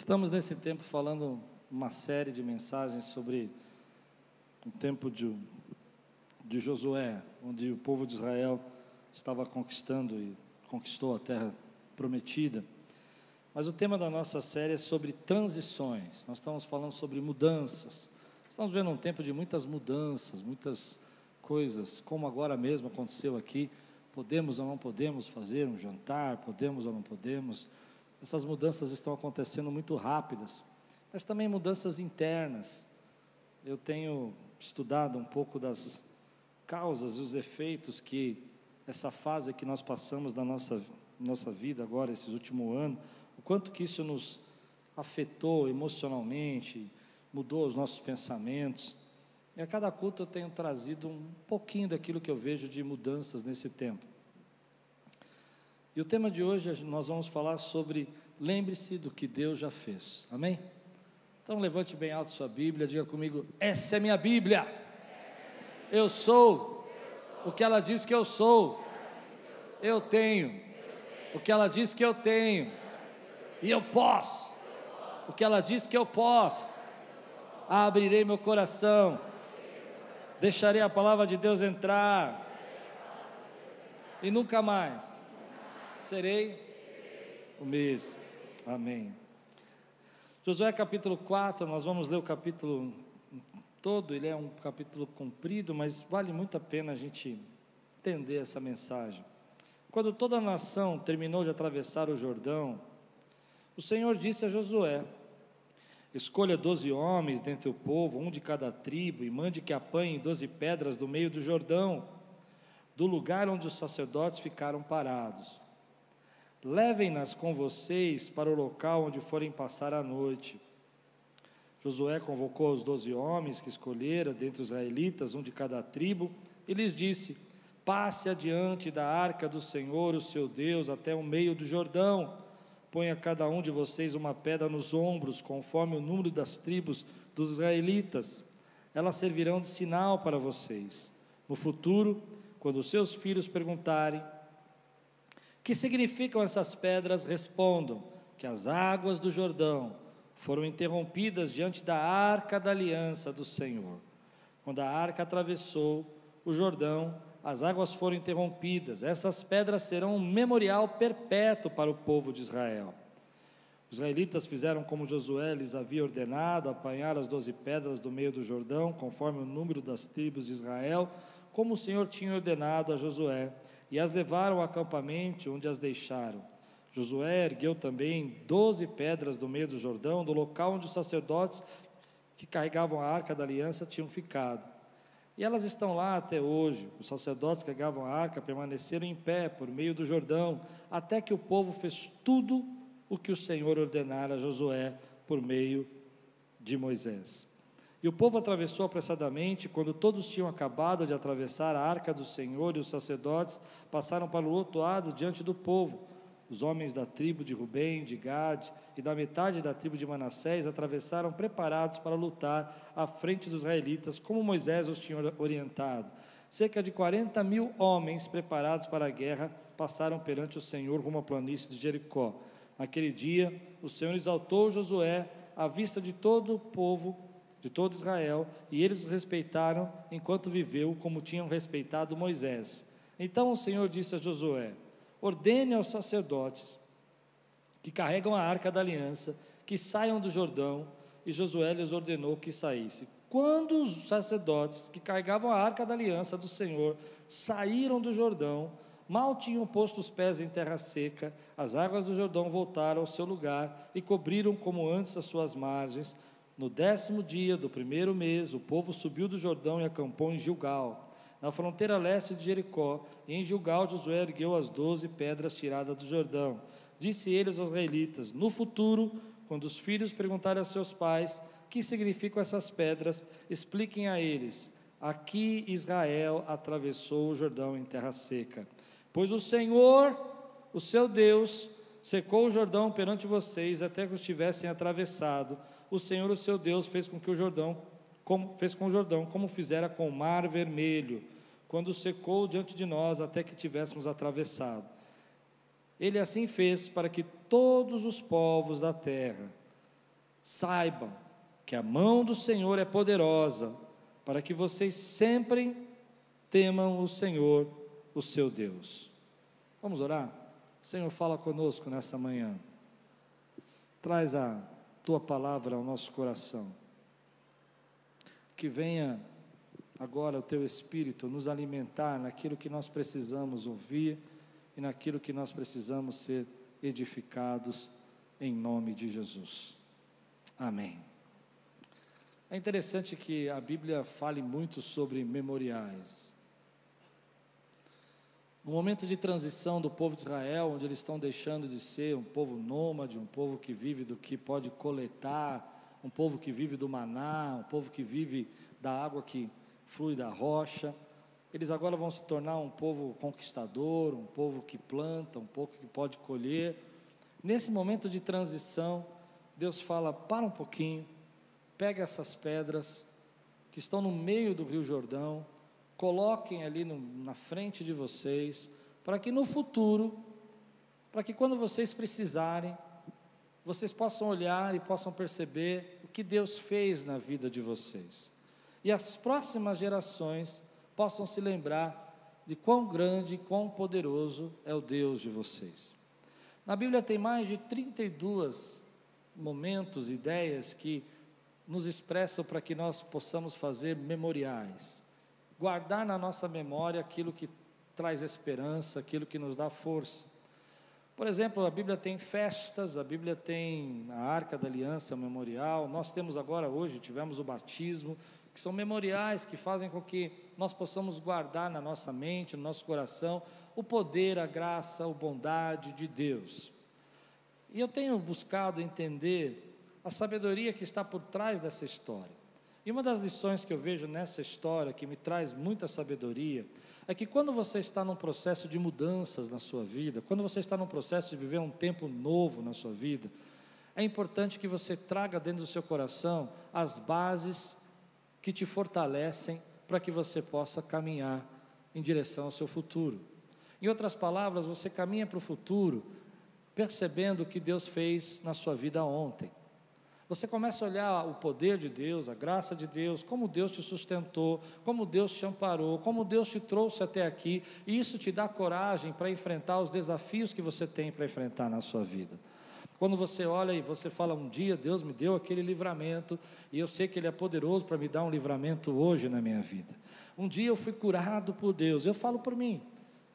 Estamos nesse tempo falando uma série de mensagens sobre o tempo de, de Josué, onde o povo de Israel estava conquistando e conquistou a terra prometida. Mas o tema da nossa série é sobre transições. Nós estamos falando sobre mudanças. Estamos vendo um tempo de muitas mudanças, muitas coisas, como agora mesmo aconteceu aqui. Podemos ou não podemos fazer um jantar, podemos ou não podemos essas mudanças estão acontecendo muito rápidas, mas também mudanças internas. Eu tenho estudado um pouco das causas e os efeitos que essa fase que nós passamos da nossa, nossa vida agora, esse último ano, o quanto que isso nos afetou emocionalmente, mudou os nossos pensamentos. E a cada culto eu tenho trazido um pouquinho daquilo que eu vejo de mudanças nesse tempo. E o tema de hoje nós vamos falar sobre lembre-se do que Deus já fez. Amém? Então levante bem alto sua Bíblia, diga comigo: essa é minha Bíblia. Eu sou o que ela diz que eu sou. Eu tenho o que ela diz que eu tenho. E eu posso o que ela diz que eu posso. Abrirei meu coração. Deixarei a palavra de Deus entrar. E nunca mais serei o mesmo. Amém. Josué capítulo 4, nós vamos ler o capítulo todo, ele é um capítulo comprido, mas vale muito a pena a gente entender essa mensagem. Quando toda a nação terminou de atravessar o Jordão, o Senhor disse a Josué: Escolha doze homens dentre o povo, um de cada tribo, e mande que apanhem doze pedras do meio do Jordão, do lugar onde os sacerdotes ficaram parados. Levem-nas com vocês para o local onde forem passar a noite. Josué convocou os doze homens que escolhera dentre os israelitas, um de cada tribo, e lhes disse: Passe adiante da arca do Senhor, o seu Deus, até o meio do Jordão. Ponha cada um de vocês uma pedra nos ombros, conforme o número das tribos dos israelitas. Elas servirão de sinal para vocês. No futuro, quando seus filhos perguntarem: que significam essas pedras? Respondam que as águas do Jordão foram interrompidas diante da arca da aliança do Senhor. Quando a arca atravessou o Jordão, as águas foram interrompidas. Essas pedras serão um memorial perpétuo para o povo de Israel. Os israelitas fizeram como Josué lhes havia ordenado, apanhar as doze pedras do meio do Jordão, conforme o número das tribos de Israel, como o Senhor tinha ordenado a Josué e as levaram ao acampamento onde as deixaram. Josué ergueu também doze pedras do meio do Jordão, do local onde os sacerdotes que carregavam a arca da aliança tinham ficado. E elas estão lá até hoje. Os sacerdotes que carregavam a arca permaneceram em pé por meio do Jordão, até que o povo fez tudo o que o Senhor ordenara a Josué por meio de Moisés. E o povo atravessou apressadamente, quando todos tinham acabado de atravessar a arca do Senhor, e os sacerdotes passaram para o outro lado diante do povo. Os homens da tribo de Rubem, de Gade e da metade da tribo de Manassés atravessaram preparados para lutar à frente dos israelitas, como Moisés os tinha orientado. Cerca de 40 mil homens preparados para a guerra passaram perante o Senhor rumo à planície de Jericó. Naquele dia, o Senhor exaltou Josué à vista de todo o povo de todo Israel, e eles o respeitaram enquanto viveu, como tinham respeitado Moisés. Então o Senhor disse a Josué: Ordene aos sacerdotes que carregam a arca da aliança que saiam do Jordão, e Josué lhes ordenou que saísse. Quando os sacerdotes que carregavam a arca da aliança do Senhor saíram do Jordão, mal tinham posto os pés em terra seca, as águas do Jordão voltaram ao seu lugar e cobriram como antes as suas margens, no décimo dia do primeiro mês, o povo subiu do Jordão e acampou em Gilgal, na fronteira leste de Jericó. E em Gilgal, Josué ergueu as doze pedras tiradas do Jordão. Disse eles aos israelitas: No futuro, quando os filhos perguntarem a seus pais que significam essas pedras, expliquem a eles: Aqui Israel atravessou o Jordão em terra seca. Pois o Senhor, o seu Deus, secou o Jordão perante vocês até que os tivessem atravessado o Senhor, o seu Deus, fez com que o Jordão, como, fez com o Jordão, como fizera com o mar vermelho, quando secou diante de nós até que tivéssemos atravessado. Ele assim fez para que todos os povos da terra Saibam que a mão do Senhor é poderosa para que vocês sempre temam o Senhor, o seu Deus. Vamos orar? Senhor, fala conosco nessa manhã. Traz a tua palavra ao nosso coração. Que venha agora o teu espírito nos alimentar naquilo que nós precisamos ouvir e naquilo que nós precisamos ser edificados em nome de Jesus. Amém. É interessante que a Bíblia fale muito sobre memoriais. No momento de transição do povo de Israel, onde eles estão deixando de ser um povo nômade, um povo que vive do que pode coletar, um povo que vive do maná, um povo que vive da água que flui da rocha, eles agora vão se tornar um povo conquistador, um povo que planta, um povo que pode colher. Nesse momento de transição, Deus fala: para um pouquinho, pega essas pedras que estão no meio do Rio Jordão, coloquem ali no, na frente de vocês, para que no futuro, para que quando vocês precisarem, vocês possam olhar e possam perceber o que Deus fez na vida de vocês. E as próximas gerações possam se lembrar de quão grande e quão poderoso é o Deus de vocês. Na Bíblia tem mais de 32 momentos, ideias que nos expressam para que nós possamos fazer memoriais, guardar na nossa memória aquilo que traz esperança, aquilo que nos dá força. Por exemplo, a Bíblia tem festas, a Bíblia tem a Arca da Aliança Memorial, nós temos agora, hoje, tivemos o batismo, que são memoriais que fazem com que nós possamos guardar na nossa mente, no nosso coração, o poder, a graça, a bondade de Deus. E eu tenho buscado entender a sabedoria que está por trás dessa história. E uma das lições que eu vejo nessa história, que me traz muita sabedoria, é que quando você está num processo de mudanças na sua vida, quando você está num processo de viver um tempo novo na sua vida, é importante que você traga dentro do seu coração as bases que te fortalecem para que você possa caminhar em direção ao seu futuro. Em outras palavras, você caminha para o futuro percebendo o que Deus fez na sua vida ontem. Você começa a olhar o poder de Deus, a graça de Deus, como Deus te sustentou, como Deus te amparou, como Deus te trouxe até aqui, e isso te dá coragem para enfrentar os desafios que você tem para enfrentar na sua vida. Quando você olha e você fala, um dia Deus me deu aquele livramento, e eu sei que Ele é poderoso para me dar um livramento hoje na minha vida. Um dia eu fui curado por Deus, eu falo por mim.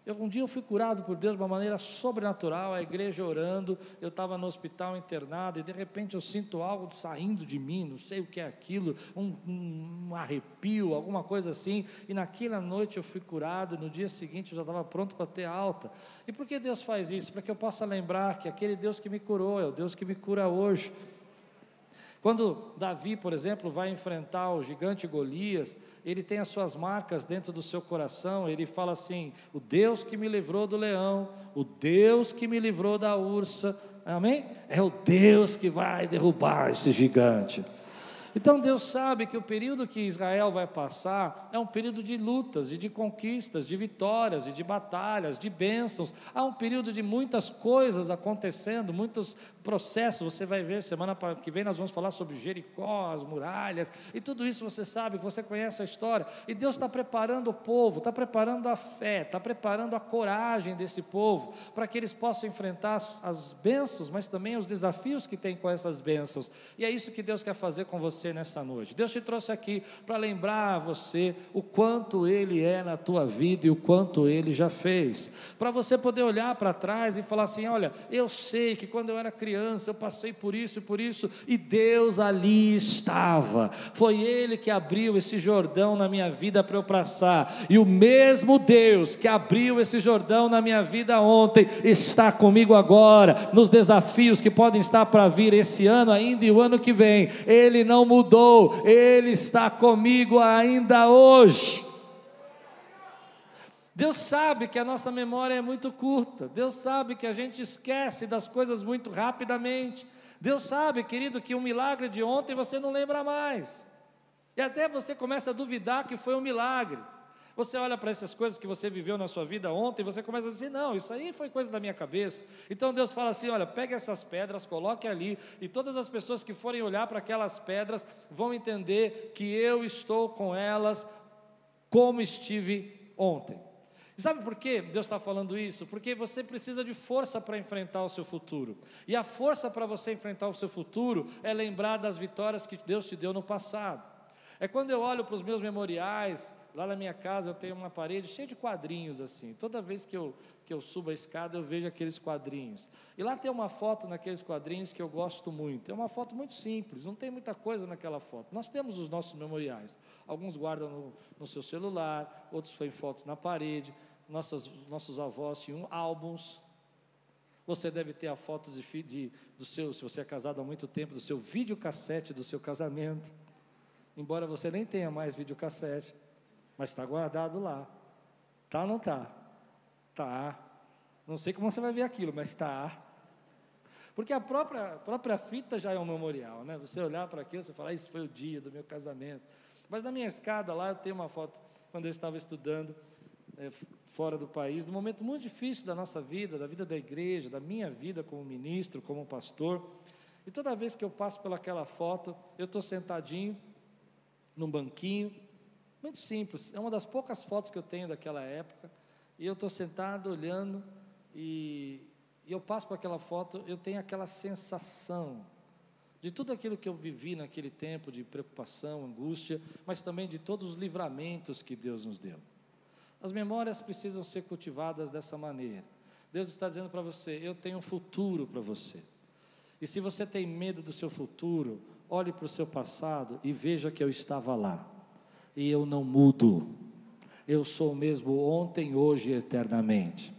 Eu, um dia eu fui curado por Deus de uma maneira sobrenatural, a igreja orando, eu estava no hospital internado e de repente eu sinto algo saindo de mim, não sei o que é aquilo, um, um, arrepio, alguma coisa assim, e naquela noite eu fui curado, no dia seguinte eu já estava pronto para ter alta. E por que Deus faz isso? Para que eu possa lembrar que aquele Deus que me curou é o Deus que me cura hoje. Quando Davi, por exemplo, vai enfrentar o gigante Golias, ele tem as suas marcas dentro do seu coração, ele fala assim: O Deus que me livrou do leão, o Deus que me livrou da ursa, amém? É o Deus que vai derrubar esse gigante. Então Deus sabe que o período que Israel vai passar é um período de lutas e de conquistas, de vitórias e de batalhas, de bênçãos. Há um período de muitas coisas acontecendo, muitos processos. Você vai ver semana que vem nós vamos falar sobre Jericó, as muralhas e tudo isso você sabe, você conhece a história. E Deus está preparando o povo, está preparando a fé, está preparando a coragem desse povo para que eles possam enfrentar as, bênçãos, mas também os desafios que tem com essas bênçãos. E é isso que Deus quer fazer com você você nessa noite. Deus te trouxe aqui para lembrar a você o quanto Ele é na tua vida e o quanto Ele já fez. Para você poder olhar para trás e falar assim: olha, eu sei que quando eu era criança eu passei por isso e por isso, e Deus ali estava. Foi Ele que abriu esse Jordão na minha vida para eu passar, e o mesmo Deus que abriu esse Jordão na minha vida ontem está comigo agora, nos desafios que podem estar para vir esse ano ainda e o ano que vem. Ele não mudou, Ele está comigo ainda hoje. Deus sabe que a nossa memória é muito curta, Deus sabe que a gente esquece das coisas muito rapidamente. Deus sabe, querido, que um milagre de ontem você não lembra mais, e até você começa a duvidar que foi um milagre. Você olha para essas coisas que você viveu na sua vida ontem, você começa a dizer: não, isso aí foi coisa da minha cabeça. Então Deus fala assim: olha, pegue essas pedras, coloque ali, e todas as pessoas que forem olhar para aquelas pedras vão entender que eu estou com elas como estive ontem. E sabe por que Deus está falando isso? Porque você precisa de força para enfrentar o seu futuro. E a força para você enfrentar o seu futuro é lembrar das vitórias que Deus te deu no passado. É quando eu olho para os meus memoriais, lá na minha casa eu tenho uma parede cheia de quadrinhos assim. Toda vez que eu, que eu subo a escada eu vejo aqueles quadrinhos. E lá tem uma foto naqueles quadrinhos que eu gosto muito. É uma foto muito simples, não tem muita coisa naquela foto. Nós temos os nossos memoriais. Alguns guardam no, no seu celular, outros têm fotos na parede. Nossos, nossos avós tinham álbuns. Você deve ter a foto de, de, do seu, se você é casado há muito tempo, do seu videocassete do seu casamento embora você nem tenha mais videocassete, mas está guardado lá. Tá ou não tá? Tá. Não sei como você vai ver aquilo, mas está. Porque a própria, a própria fita já é um memorial, né? Você olhar para aquilo, você fala, isso foi o dia do meu casamento. Mas na minha escada lá, eu tenho uma foto quando eu estava estudando é, fora do país, de um momento muito difícil da nossa vida, da vida da igreja, da minha vida como ministro, como pastor. E toda vez que eu passo pelaquela foto, eu estou sentadinho, num banquinho, muito simples. É uma das poucas fotos que eu tenho daquela época. E eu estou sentado olhando e, e eu passo por aquela foto, eu tenho aquela sensação de tudo aquilo que eu vivi naquele tempo de preocupação, angústia, mas também de todos os livramentos que Deus nos deu. As memórias precisam ser cultivadas dessa maneira. Deus está dizendo para você: eu tenho um futuro para você. E se você tem medo do seu futuro, olhe para o seu passado e veja que eu estava lá. E eu não mudo. Eu sou o mesmo ontem, hoje e eternamente.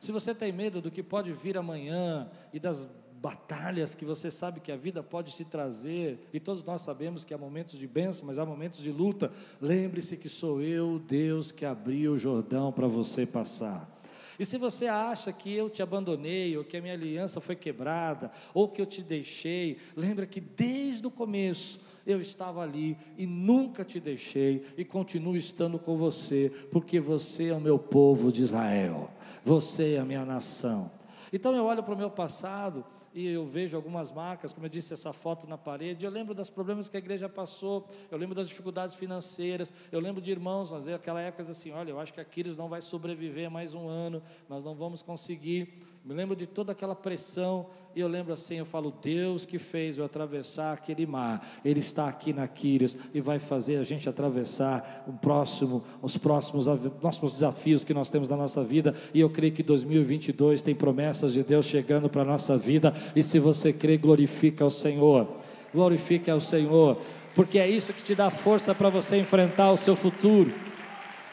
Se você tem medo do que pode vir amanhã e das batalhas que você sabe que a vida pode te trazer, e todos nós sabemos que há momentos de bênção, mas há momentos de luta, lembre-se que sou eu, Deus, que abriu o Jordão para você passar. E se você acha que eu te abandonei, ou que a minha aliança foi quebrada, ou que eu te deixei, lembra que desde o começo eu estava ali e nunca te deixei e continuo estando com você, porque você é o meu povo de Israel, você é a minha nação. Então eu olho para o meu passado e eu vejo algumas marcas, como eu disse, essa foto na parede. Eu lembro dos problemas que a igreja passou, eu lembro das dificuldades financeiras, eu lembro de irmãos, às vezes, aquela época assim: olha, eu acho que Aquiles não vai sobreviver mais um ano, nós não vamos conseguir. Me lembro de toda aquela pressão, e eu lembro assim: eu falo, Deus que fez eu atravessar aquele mar, Ele está aqui na Quírios e vai fazer a gente atravessar o próximo, os próximos, próximos desafios que nós temos na nossa vida, e eu creio que 2022 tem promessas de Deus chegando para a nossa vida, e se você crê, glorifica o Senhor, glorifica o Senhor, porque é isso que te dá força para você enfrentar o seu futuro,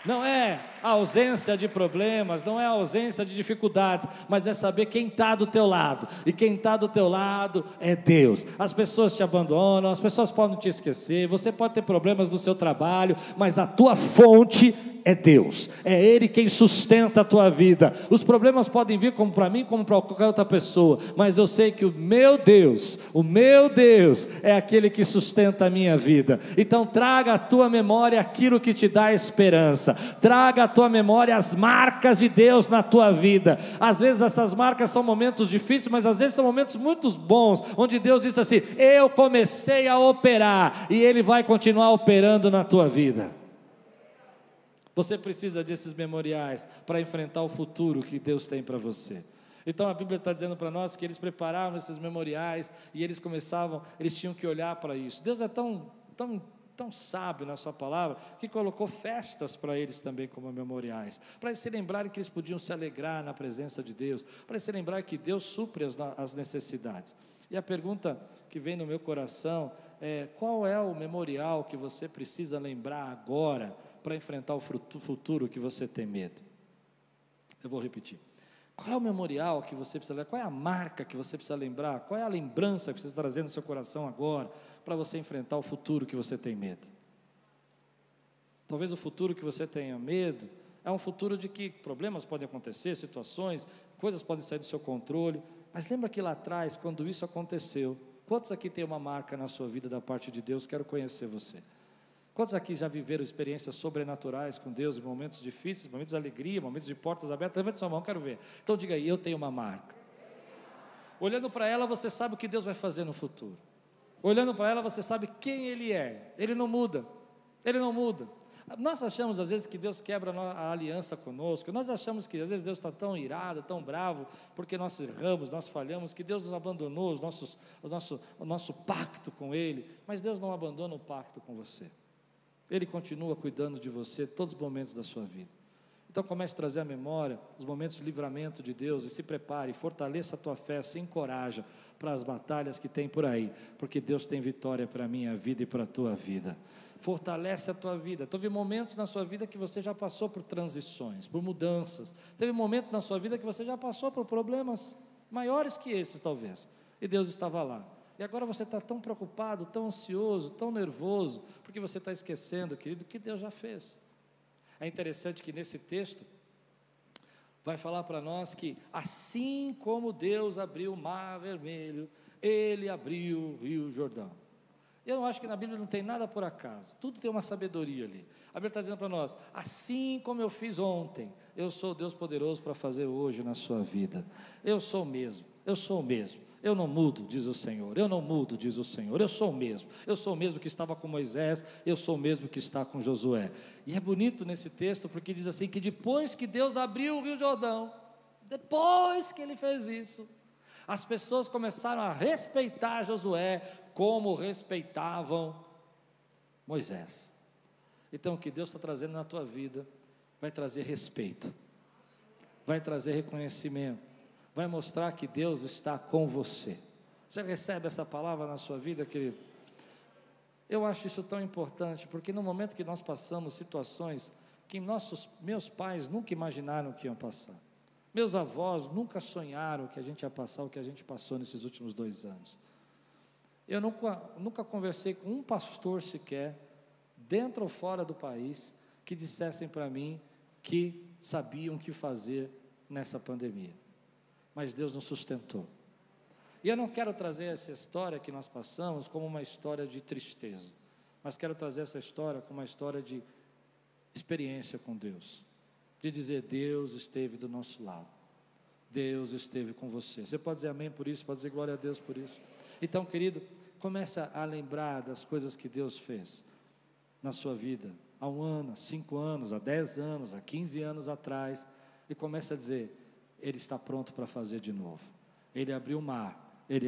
não é a ausência de problemas, não é a ausência de dificuldades, mas é saber quem está do teu lado. E quem está do teu lado é Deus. As pessoas te abandonam, as pessoas podem te esquecer, você pode ter problemas no seu trabalho, mas a tua fonte é Deus, é Ele quem sustenta a tua vida. Os problemas podem vir como para mim, como para qualquer outra pessoa, mas eu sei que o meu Deus, o meu Deus, é aquele que sustenta a minha vida. Então, traga à tua memória aquilo que te dá esperança, traga tua memória as marcas de Deus na tua vida. Às vezes, essas marcas são momentos difíceis, mas às vezes são momentos muito bons, onde Deus diz assim: Eu comecei a operar, e Ele vai continuar operando na tua vida. Você precisa desses memoriais para enfrentar o futuro que Deus tem para você. Então a Bíblia está dizendo para nós que eles preparavam esses memoriais e eles começavam, eles tinham que olhar para isso. Deus é tão, tão, tão sábio na Sua palavra que colocou festas para eles também como memoriais, para eles se lembrarem que eles podiam se alegrar na presença de Deus, para eles se lembrarem que Deus supre as, as necessidades. E a pergunta que vem no meu coração é: qual é o memorial que você precisa lembrar agora? para enfrentar o futuro que você tem medo? Eu vou repetir. Qual é o memorial que você precisa lembrar? Qual é a marca que você precisa lembrar? Qual é a lembrança que precisa trazer no seu coração agora para você enfrentar o futuro que você tem medo? Talvez o futuro que você tenha medo é um futuro de que problemas podem acontecer, situações, coisas podem sair do seu controle. Mas lembra que lá atrás, quando isso aconteceu, quantos aqui tem uma marca na sua vida da parte de Deus? Quero conhecer você. Quantos aqui já viveram experiências sobrenaturais com Deus, momentos difíceis, momentos de alegria, momentos de portas abertas? Levante sua mão, quero ver. Então diga aí, eu tenho uma marca. Olhando para ela, você sabe o que Deus vai fazer no futuro. Olhando para ela, você sabe quem Ele é. Ele não muda. Ele não muda. Nós achamos às vezes que Deus quebra a aliança conosco, nós achamos que às vezes Deus está tão irado, tão bravo, porque nós erramos, nós falhamos, que Deus nos abandonou os nossos, o, nosso, o nosso pacto com Ele, mas Deus não abandona o pacto com você, Ele continua cuidando de você todos os momentos da sua vida. Então comece a trazer à memória os momentos de livramento de Deus e se prepare, fortaleça a tua fé, se encoraja para as batalhas que tem por aí, porque Deus tem vitória para a minha vida e para a tua vida. Fortalece a tua vida. Teve momentos na sua vida que você já passou por transições, por mudanças. Teve momentos na sua vida que você já passou por problemas maiores que esses, talvez. E Deus estava lá. E agora você está tão preocupado, tão ansioso, tão nervoso, porque você está esquecendo, querido, que Deus já fez. É interessante que nesse texto vai falar para nós que assim como Deus abriu o mar vermelho, ele abriu o rio Jordão. Eu não acho que na Bíblia não tem nada por acaso, tudo tem uma sabedoria ali. A Bíblia está dizendo para nós: assim como eu fiz ontem, eu sou Deus poderoso para fazer hoje na sua vida. Eu sou o mesmo, eu sou o mesmo. Eu não mudo, diz o Senhor. Eu não mudo, diz o Senhor. Eu sou o mesmo. Eu sou o mesmo que estava com Moisés. Eu sou o mesmo que está com Josué. E é bonito nesse texto porque diz assim: que depois que Deus abriu o Rio Jordão, depois que ele fez isso, as pessoas começaram a respeitar Josué como respeitavam Moisés. Então, o que Deus está trazendo na tua vida vai trazer respeito, vai trazer reconhecimento vai mostrar que Deus está com você. Você recebe essa palavra na sua vida, querido? Eu acho isso tão importante, porque no momento que nós passamos situações que nossos meus pais nunca imaginaram que iam passar. Meus avós nunca sonharam que a gente ia passar o que a gente passou nesses últimos dois anos. Eu nunca, nunca conversei com um pastor sequer, dentro ou fora do país, que dissessem para mim que sabiam o que fazer nessa pandemia mas Deus nos sustentou. E eu não quero trazer essa história que nós passamos como uma história de tristeza, mas quero trazer essa história como uma história de experiência com Deus, de dizer: Deus esteve do nosso lado, Deus esteve com você. Você pode dizer amém por isso, pode dizer glória a Deus por isso. Então, querido, começa a lembrar das coisas que Deus fez na sua vida, há um ano, há cinco anos, há dez anos, há quinze anos atrás, e começa a dizer: ele está pronto para fazer de novo. Ele abriu o mar, Ele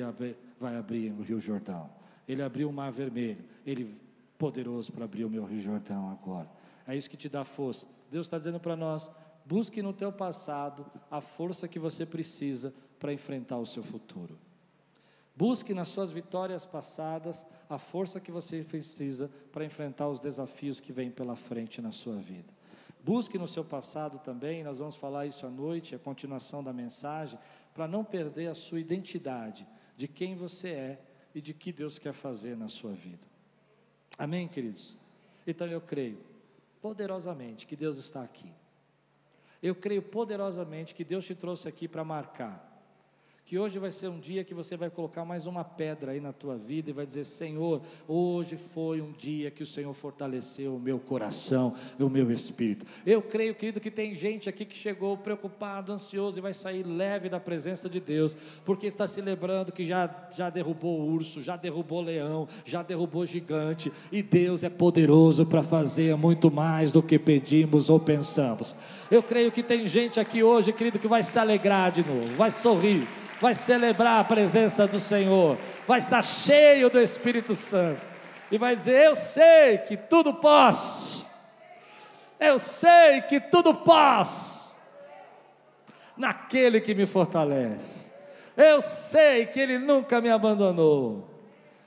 vai abrir o Rio Jordão. Ele abriu o mar vermelho, Ele poderoso para abrir o meu Rio Jordão agora. É isso que te dá força. Deus está dizendo para nós: busque no teu passado a força que você precisa para enfrentar o seu futuro. Busque nas suas vitórias passadas a força que você precisa para enfrentar os desafios que vêm pela frente na sua vida. Busque no seu passado também, nós vamos falar isso à noite, a continuação da mensagem, para não perder a sua identidade, de quem você é e de que Deus quer fazer na sua vida. Amém, queridos? Então eu creio poderosamente que Deus está aqui. Eu creio poderosamente que Deus te trouxe aqui para marcar que hoje vai ser um dia que você vai colocar mais uma pedra aí na tua vida e vai dizer: Senhor, hoje foi um dia que o Senhor fortaleceu o meu coração e o meu espírito. Eu creio, querido, que tem gente aqui que chegou preocupado, ansioso e vai sair leve da presença de Deus, porque está se lembrando que já, já derrubou urso, já derrubou leão, já derrubou gigante, e Deus é poderoso para fazer muito mais do que pedimos ou pensamos. Eu creio que tem gente aqui hoje, querido, que vai se alegrar de novo, vai sorrir vai celebrar a presença do Senhor, vai estar cheio do Espírito Santo. E vai dizer: Eu sei que tudo posso, eu sei que tudo posso, naquele que me fortalece, eu sei que Ele nunca me abandonou,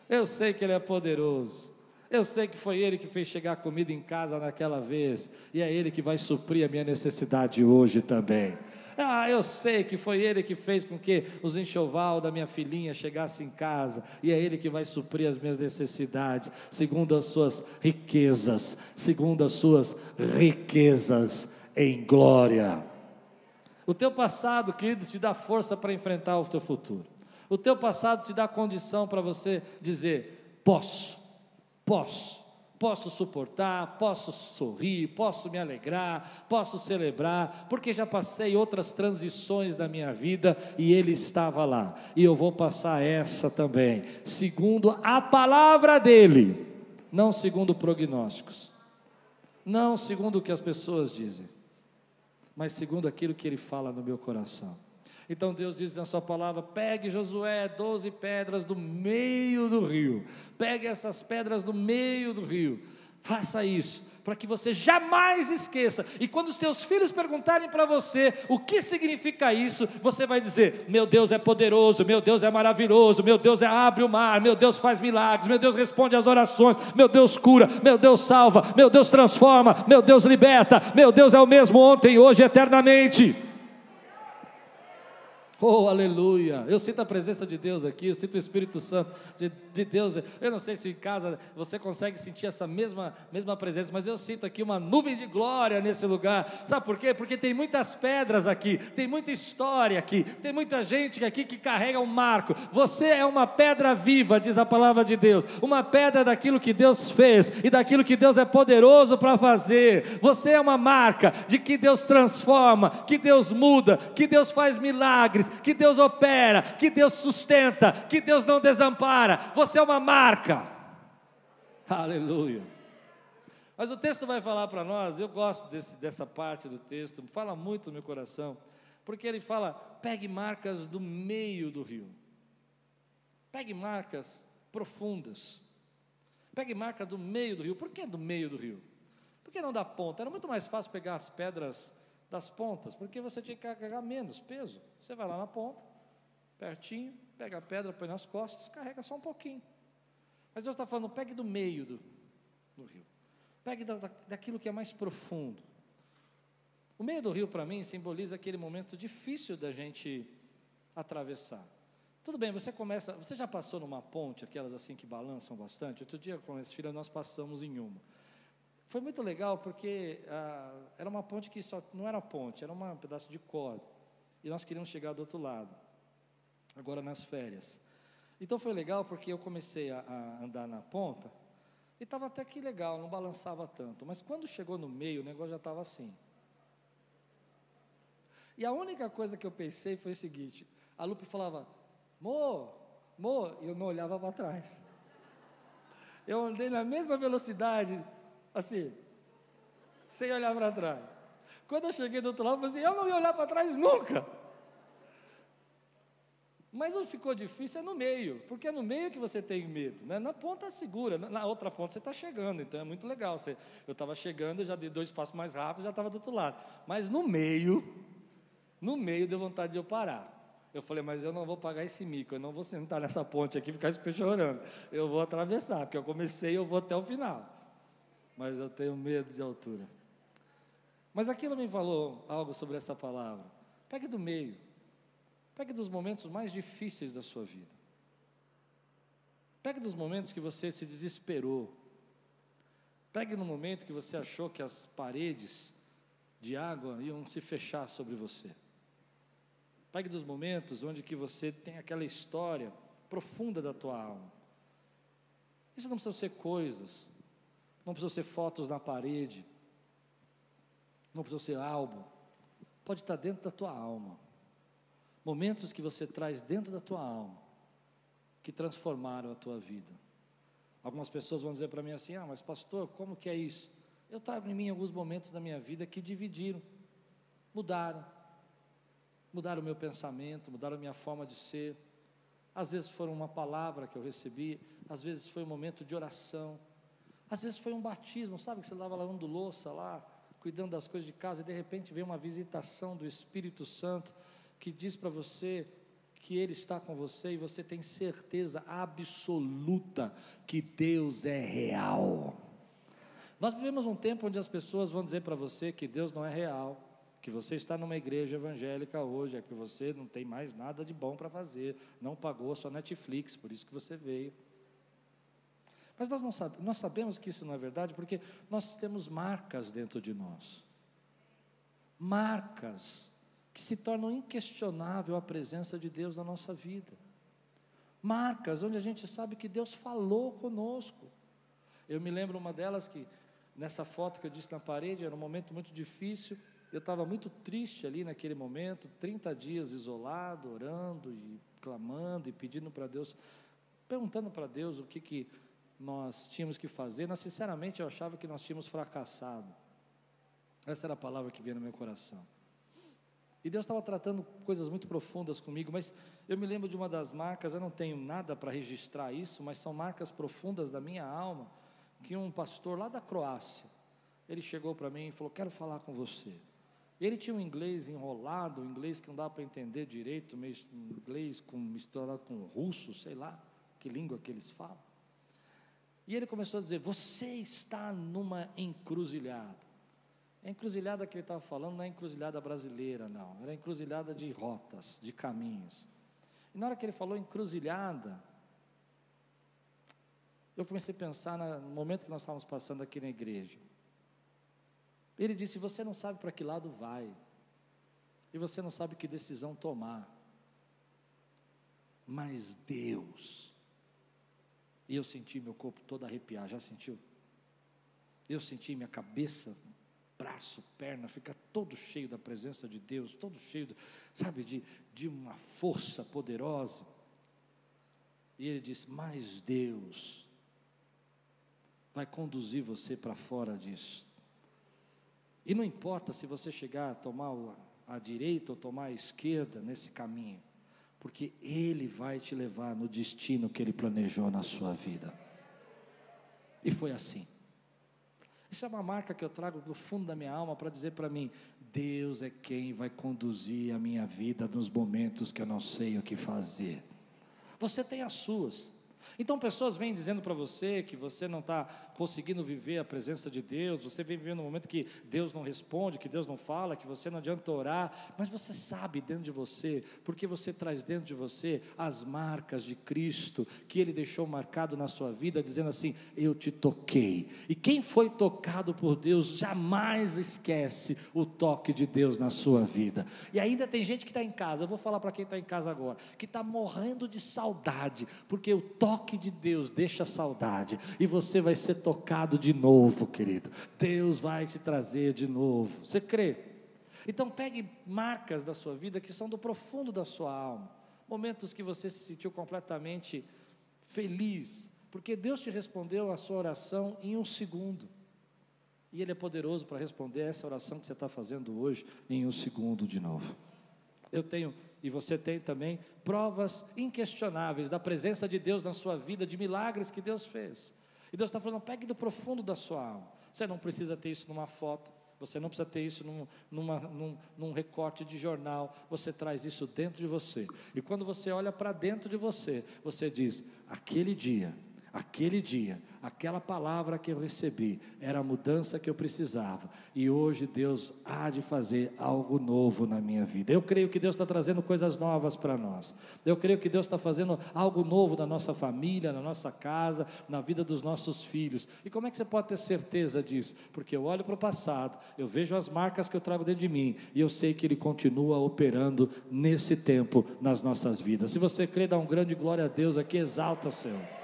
eu sei que Ele é poderoso. Eu sei que foi Ele que fez chegar comida em casa naquela vez, e é Ele que vai suprir a minha necessidade hoje também. Ah, eu sei que foi Ele que fez com que os enxoval da minha filhinha chegasse em casa, e é Ele que vai suprir as minhas necessidades, segundo as suas riquezas, segundo as suas riquezas em glória. O teu passado, querido, te dá força para enfrentar o teu futuro. O teu passado te dá condição para você dizer: posso, posso, posso suportar, posso sorrir, posso me alegrar, posso celebrar, porque já passei outras transições da minha vida e Ele estava lá, e eu vou passar essa também, segundo a palavra dEle, não segundo prognósticos, não segundo o que as pessoas dizem, mas segundo aquilo que Ele fala no meu coração. Então Deus diz na sua palavra: pegue Josué, doze pedras do meio do rio, pegue essas pedras do meio do rio, faça isso, para que você jamais esqueça. E quando os teus filhos perguntarem para você o que significa isso, você vai dizer: Meu Deus é poderoso, meu Deus é maravilhoso, meu Deus é abre o mar, meu Deus faz milagres, meu Deus responde às orações, meu Deus cura, meu Deus salva, meu Deus transforma, meu Deus liberta, meu Deus é o mesmo ontem, hoje, eternamente. Oh, aleluia! Eu sinto a presença de Deus aqui, eu sinto o Espírito Santo de, de, Deus. Eu não sei se em casa você consegue sentir essa mesma, mesma presença, mas eu sinto aqui uma nuvem de glória nesse lugar. Sabe por quê? Porque tem muitas pedras aqui, tem muita história aqui, tem muita gente aqui que carrega um marco. Você é uma pedra viva, diz a palavra de Deus, uma pedra daquilo que Deus fez e daquilo que Deus é poderoso para fazer. Você é uma marca de que Deus transforma, que Deus muda, que Deus faz milagres que Deus opera, que Deus sustenta, que Deus não desampara. Você é uma marca. Aleluia. Mas o texto vai falar para nós, eu gosto desse, dessa parte do texto, fala muito no meu coração, porque ele fala: pegue marcas do meio do rio, pegue marcas profundas, pegue marca do meio do rio. Por que do meio do rio? Por que não da ponta? Era muito mais fácil pegar as pedras das pontas, porque você tinha que carregar menos peso. Você vai lá na ponta, pertinho, pega a pedra, põe nas costas, carrega só um pouquinho. Mas Deus está falando, pegue do meio do, do rio. Pegue da, da, daquilo que é mais profundo. O meio do rio, para mim, simboliza aquele momento difícil da gente atravessar. Tudo bem, você começa. Você já passou numa ponte, aquelas assim que balançam bastante? Outro dia, com as filhas, nós passamos em uma. Foi muito legal porque ah, era uma ponte que só não era ponte, era um pedaço de corda. E nós queríamos chegar do outro lado, agora nas férias. Então foi legal porque eu comecei a, a andar na ponta e estava até que legal, não balançava tanto. Mas quando chegou no meio, o negócio já estava assim. E a única coisa que eu pensei foi o seguinte: a Lupe falava, Mo, Mo, e eu não olhava para trás. Eu andei na mesma velocidade assim, sem olhar para trás. Quando eu cheguei do outro lado, eu falei assim, eu não ia olhar para trás nunca. Mas onde ficou difícil é no meio, porque é no meio que você tem medo, né? na ponta é segura, na outra ponta você está chegando, então é muito legal. Você, eu estava chegando, eu já dei dois passos mais rápido, já estava do outro lado. Mas no meio, no meio deu vontade de eu parar. Eu falei, mas eu não vou pagar esse mico, eu não vou sentar nessa ponte aqui e ficar chorando. Eu vou atravessar, porque eu comecei, eu vou até o final mas eu tenho medo de altura. Mas aquilo me falou algo sobre essa palavra. Pegue do meio. Pegue dos momentos mais difíceis da sua vida. Pegue dos momentos que você se desesperou. Pegue no momento que você achou que as paredes de água iam se fechar sobre você. Pegue dos momentos onde que você tem aquela história profunda da tua alma. Isso não precisam ser coisas, não precisa ser fotos na parede, não precisa ser álbum, pode estar dentro da tua alma. Momentos que você traz dentro da tua alma, que transformaram a tua vida. Algumas pessoas vão dizer para mim assim: ah, mas pastor, como que é isso? Eu trago em mim alguns momentos da minha vida que dividiram, mudaram, mudaram o meu pensamento, mudaram a minha forma de ser. Às vezes foi uma palavra que eu recebi, às vezes foi um momento de oração, às vezes foi um batismo, sabe que você estava lavando louça lá, cuidando das coisas de casa, e de repente vem uma visitação do Espírito Santo que diz para você que Ele está com você e você tem certeza absoluta que Deus é real. Nós vivemos um tempo onde as pessoas vão dizer para você que Deus não é real, que você está numa igreja evangélica hoje, é que você não tem mais nada de bom para fazer, não pagou a sua Netflix, por isso que você veio. Mas nós, não sabe, nós sabemos que isso não é verdade porque nós temos marcas dentro de nós. Marcas que se tornam inquestionável a presença de Deus na nossa vida. Marcas onde a gente sabe que Deus falou conosco. Eu me lembro uma delas que, nessa foto que eu disse na parede, era um momento muito difícil. Eu estava muito triste ali naquele momento, 30 dias isolado, orando e clamando e pedindo para Deus, perguntando para Deus o que, que nós tínhamos que fazer. Mas, sinceramente, eu achava que nós tínhamos fracassado. Essa era a palavra que vinha no meu coração. E Deus estava tratando coisas muito profundas comigo, mas eu me lembro de uma das marcas, eu não tenho nada para registrar isso, mas são marcas profundas da minha alma, que um pastor lá da Croácia, ele chegou para mim e falou: Quero falar com você. Ele tinha um inglês enrolado, um inglês que não dava para entender direito, meio inglês com, misturado com russo, sei lá que língua que eles falam. E ele começou a dizer: Você está numa encruzilhada. A encruzilhada que ele estava falando não é encruzilhada brasileira, não. Era encruzilhada de rotas, de caminhos. E na hora que ele falou encruzilhada, eu comecei a pensar no momento que nós estávamos passando aqui na igreja. Ele disse: Você não sabe para que lado vai, e você não sabe que decisão tomar, mas Deus. E eu senti meu corpo todo arrepiar, já sentiu? Eu senti minha cabeça braço, perna, fica todo cheio da presença de Deus, todo cheio, sabe, de, de uma força poderosa. E ele diz: Mas Deus vai conduzir você para fora disso. E não importa se você chegar a tomar a direita ou tomar a esquerda nesse caminho, porque Ele vai te levar no destino que Ele planejou na sua vida. E foi assim. Isso é uma marca que eu trago do fundo da minha alma para dizer para mim: Deus é quem vai conduzir a minha vida nos momentos que eu não sei o que fazer. Você tem as suas. Então pessoas vêm dizendo para você que você não está conseguindo viver a presença de Deus, você vem vivendo um momento que Deus não responde, que Deus não fala, que você não adianta orar, mas você sabe dentro de você, porque você traz dentro de você as marcas de Cristo que Ele deixou marcado na sua vida, dizendo assim: Eu te toquei. E quem foi tocado por Deus jamais esquece o toque de Deus na sua vida. E ainda tem gente que está em casa, eu vou falar para quem está em casa agora, que está morrendo de saudade, porque o toque toque de Deus deixa saudade e você vai ser tocado de novo, querido. Deus vai te trazer de novo. Você crê? Então pegue marcas da sua vida que são do profundo da sua alma. Momentos que você se sentiu completamente feliz, porque Deus te respondeu a sua oração em um segundo. E Ele é poderoso para responder essa oração que você está fazendo hoje em um segundo de novo. Eu tenho, e você tem também, provas inquestionáveis da presença de Deus na sua vida, de milagres que Deus fez. E Deus está falando, pegue do profundo da sua alma. Você não precisa ter isso numa foto, você não precisa ter isso num, numa, num, num recorte de jornal, você traz isso dentro de você. E quando você olha para dentro de você, você diz: aquele dia Aquele dia, aquela palavra que eu recebi, era a mudança que eu precisava. E hoje Deus há de fazer algo novo na minha vida. Eu creio que Deus está trazendo coisas novas para nós. Eu creio que Deus está fazendo algo novo na nossa família, na nossa casa, na vida dos nossos filhos. E como é que você pode ter certeza disso? Porque eu olho para o passado, eu vejo as marcas que eu trago dentro de mim, e eu sei que Ele continua operando nesse tempo nas nossas vidas. Se você crê, dá um grande glória a Deus aqui, exalta o Senhor.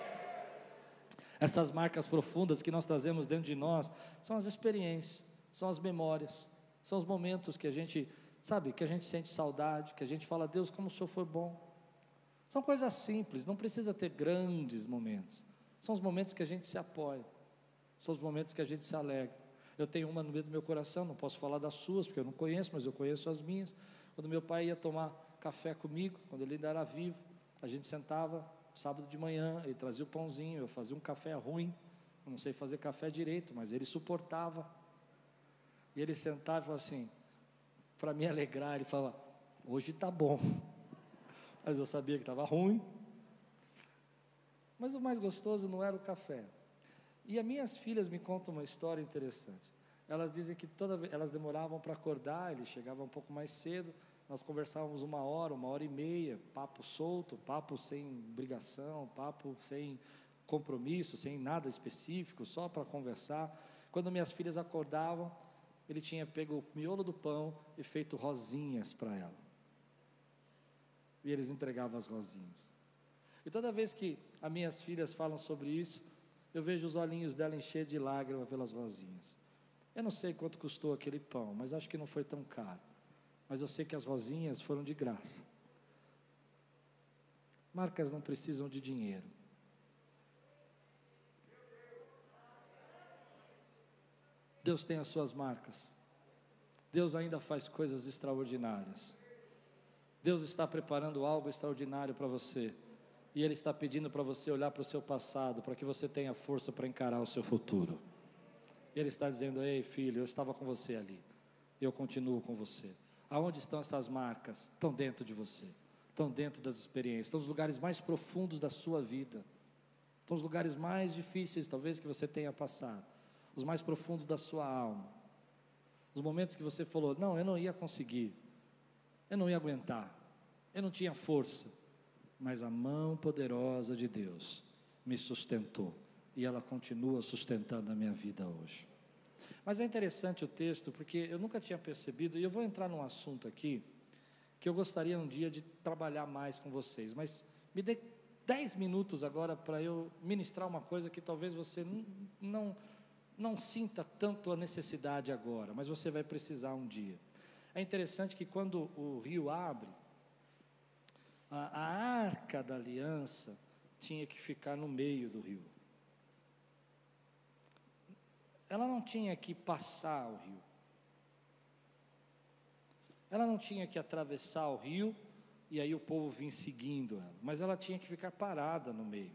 Essas marcas profundas que nós trazemos dentro de nós são as experiências, são as memórias, são os momentos que a gente, sabe, que a gente sente saudade, que a gente fala, Deus, como o Senhor foi bom. São coisas simples, não precisa ter grandes momentos. São os momentos que a gente se apoia, são os momentos que a gente se alegra. Eu tenho uma no meio do meu coração, não posso falar das suas, porque eu não conheço, mas eu conheço as minhas. Quando meu pai ia tomar café comigo, quando ele ainda era vivo, a gente sentava sábado de manhã, ele trazia o pãozinho, eu fazia um café ruim, eu não sei fazer café direito, mas ele suportava. E ele sentava e falava assim, para me alegrar, ele falava, hoje está bom. Mas eu sabia que estava ruim. Mas o mais gostoso não era o café. E as minhas filhas me contam uma história interessante. Elas dizem que toda elas demoravam para acordar, ele chegava um pouco mais cedo, nós conversávamos uma hora, uma hora e meia, papo solto, papo sem obrigação, papo sem compromisso, sem nada específico, só para conversar. Quando minhas filhas acordavam, ele tinha pego o miolo do pão e feito rosinhas para ela. E eles entregavam as rosinhas. E toda vez que as minhas filhas falam sobre isso, eu vejo os olhinhos dela encher de lágrimas pelas rosinhas. Eu não sei quanto custou aquele pão, mas acho que não foi tão caro. Mas eu sei que as rosinhas foram de graça. Marcas não precisam de dinheiro. Deus tem as suas marcas. Deus ainda faz coisas extraordinárias. Deus está preparando algo extraordinário para você. E Ele está pedindo para você olhar para o seu passado, para que você tenha força para encarar o seu futuro. Ele está dizendo: Ei, filho, eu estava com você ali, eu continuo com você. Aonde estão essas marcas? Estão dentro de você, estão dentro das experiências, estão nos lugares mais profundos da sua vida, estão nos lugares mais difíceis, talvez, que você tenha passado, os mais profundos da sua alma. Os momentos que você falou: Não, eu não ia conseguir, eu não ia aguentar, eu não tinha força, mas a mão poderosa de Deus me sustentou. E ela continua sustentando a minha vida hoje. Mas é interessante o texto, porque eu nunca tinha percebido, e eu vou entrar num assunto aqui, que eu gostaria um dia de trabalhar mais com vocês, mas me dê dez minutos agora para eu ministrar uma coisa que talvez você não, não sinta tanto a necessidade agora, mas você vai precisar um dia. É interessante que quando o rio abre, a, a arca da aliança tinha que ficar no meio do rio. Ela não tinha que passar o rio. Ela não tinha que atravessar o rio e aí o povo vinha seguindo ela, mas ela tinha que ficar parada no meio.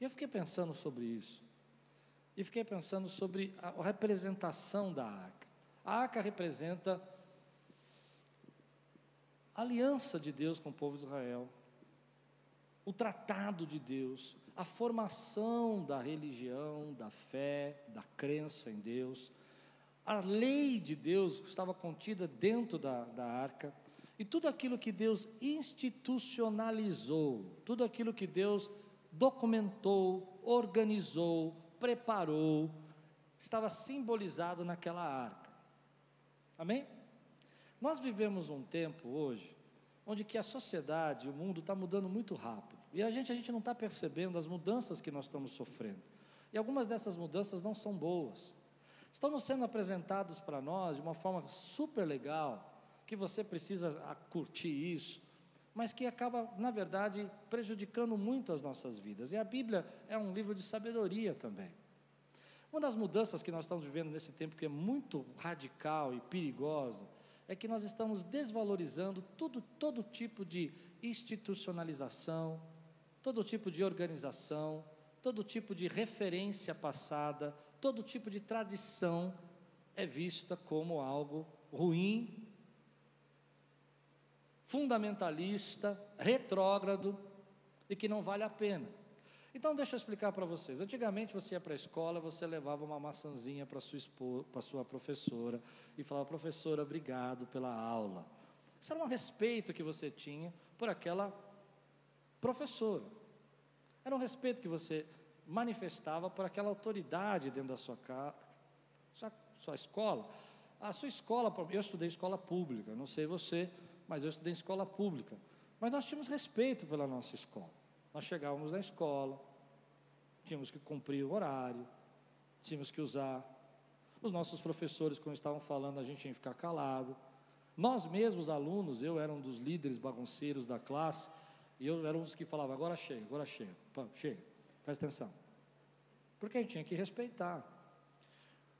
E eu fiquei pensando sobre isso. E fiquei pensando sobre a representação da arca. A arca representa a aliança de Deus com o povo de Israel, o tratado de Deus, a formação da religião, da fé, da crença em Deus, a lei de Deus estava contida dentro da, da arca, e tudo aquilo que Deus institucionalizou, tudo aquilo que Deus documentou, organizou, preparou, estava simbolizado naquela arca. Amém? Nós vivemos um tempo hoje onde que a sociedade, o mundo está mudando muito rápido. E a gente, a gente não está percebendo as mudanças que nós estamos sofrendo. E algumas dessas mudanças não são boas. Estão sendo apresentados para nós de uma forma super legal, que você precisa curtir isso, mas que acaba, na verdade, prejudicando muito as nossas vidas. E a Bíblia é um livro de sabedoria também. Uma das mudanças que nós estamos vivendo nesse tempo que é muito radical e perigosa é que nós estamos desvalorizando tudo, todo tipo de institucionalização, todo tipo de organização, todo tipo de referência passada, todo tipo de tradição é vista como algo ruim, fundamentalista, retrógrado e que não vale a pena. Então, deixa eu explicar para vocês. Antigamente, você ia para a escola, você levava uma maçãzinha para sua, para sua professora e falava, professora, obrigado pela aula. Isso era um respeito que você tinha por aquela professora. Era um respeito que você manifestava por aquela autoridade dentro da sua casa, sua, sua escola. A sua escola, eu estudei escola pública, não sei você, mas eu estudei escola pública. Mas nós tínhamos respeito pela nossa escola. Nós chegávamos na escola, tínhamos que cumprir o horário, tínhamos que usar. Os nossos professores, quando estavam falando, a gente tinha que ficar calado. Nós mesmos, alunos, eu era um dos líderes bagunceiros da classe, e eu era um dos que falava, agora chega, agora chega, chega, presta atenção. Porque a gente tinha que respeitar.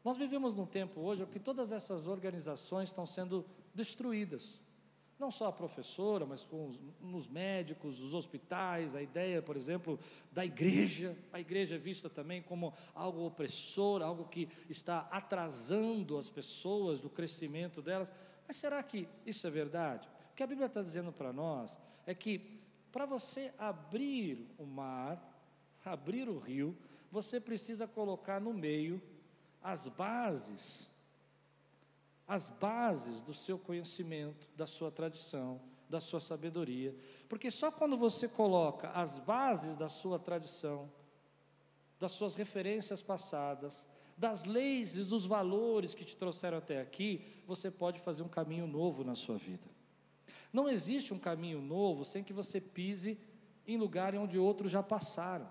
Nós vivemos num tempo hoje que todas essas organizações estão sendo destruídas. Não só a professora, mas com os, nos médicos, os hospitais, a ideia, por exemplo, da igreja. A igreja é vista também como algo opressor, algo que está atrasando as pessoas do crescimento delas. Mas será que isso é verdade? O que a Bíblia está dizendo para nós é que para você abrir o mar, abrir o rio, você precisa colocar no meio as bases, as bases do seu conhecimento, da sua tradição, da sua sabedoria. Porque só quando você coloca as bases da sua tradição, das suas referências passadas, das leis e dos valores que te trouxeram até aqui, você pode fazer um caminho novo na sua vida. Não existe um caminho novo sem que você pise em lugar onde outros já passaram.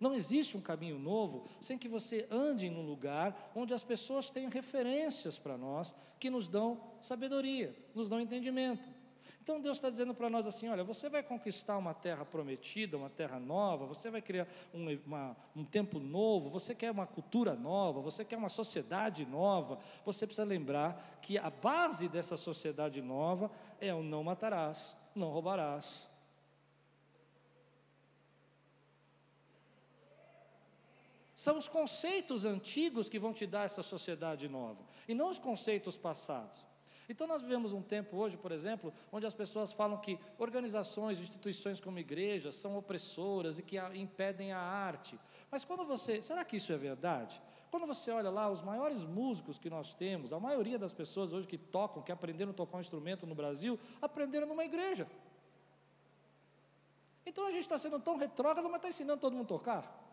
Não existe um caminho novo sem que você ande em um lugar onde as pessoas têm referências para nós que nos dão sabedoria, nos dão entendimento. Então Deus está dizendo para nós assim: olha, você vai conquistar uma terra prometida, uma terra nova, você vai criar um, uma, um tempo novo, você quer uma cultura nova, você quer uma sociedade nova. Você precisa lembrar que a base dessa sociedade nova é o não matarás, não roubarás. São os conceitos antigos que vão te dar essa sociedade nova, e não os conceitos passados. Então, nós vivemos um tempo hoje, por exemplo, onde as pessoas falam que organizações, instituições como igrejas são opressoras e que impedem a arte. Mas quando você. Será que isso é verdade? Quando você olha lá, os maiores músicos que nós temos, a maioria das pessoas hoje que tocam, que aprenderam a tocar um instrumento no Brasil, aprenderam numa igreja. Então a gente está sendo tão retrógrado, mas está ensinando todo mundo a tocar.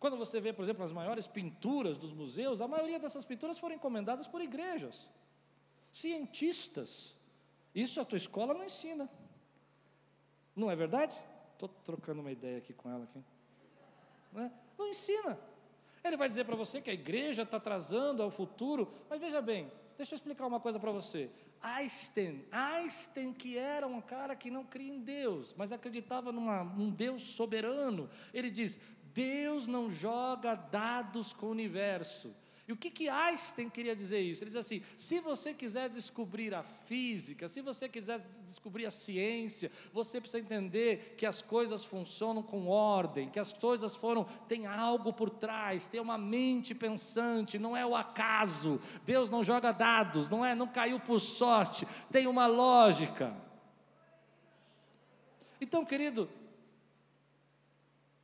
Quando você vê, por exemplo, as maiores pinturas dos museus, a maioria dessas pinturas foram encomendadas por igrejas, cientistas. Isso a tua escola não ensina. Não é verdade? Estou trocando uma ideia aqui com ela aqui. Não, é? não ensina. Ele vai dizer para você que a igreja está atrasando ao futuro, mas veja bem, deixa eu explicar uma coisa para você. Einstein, Einstein que era um cara que não cria em Deus, mas acreditava num Deus soberano. Ele diz: Deus não joga dados com o universo. E o que, que Einstein queria dizer isso? Ele diz assim: se você quiser descobrir a física, se você quiser descobrir a ciência, você precisa entender que as coisas funcionam com ordem, que as coisas foram, tem algo por trás, tem uma mente pensante, não é o acaso. Deus não joga dados, não é, não caiu por sorte, tem uma lógica. Então, querido,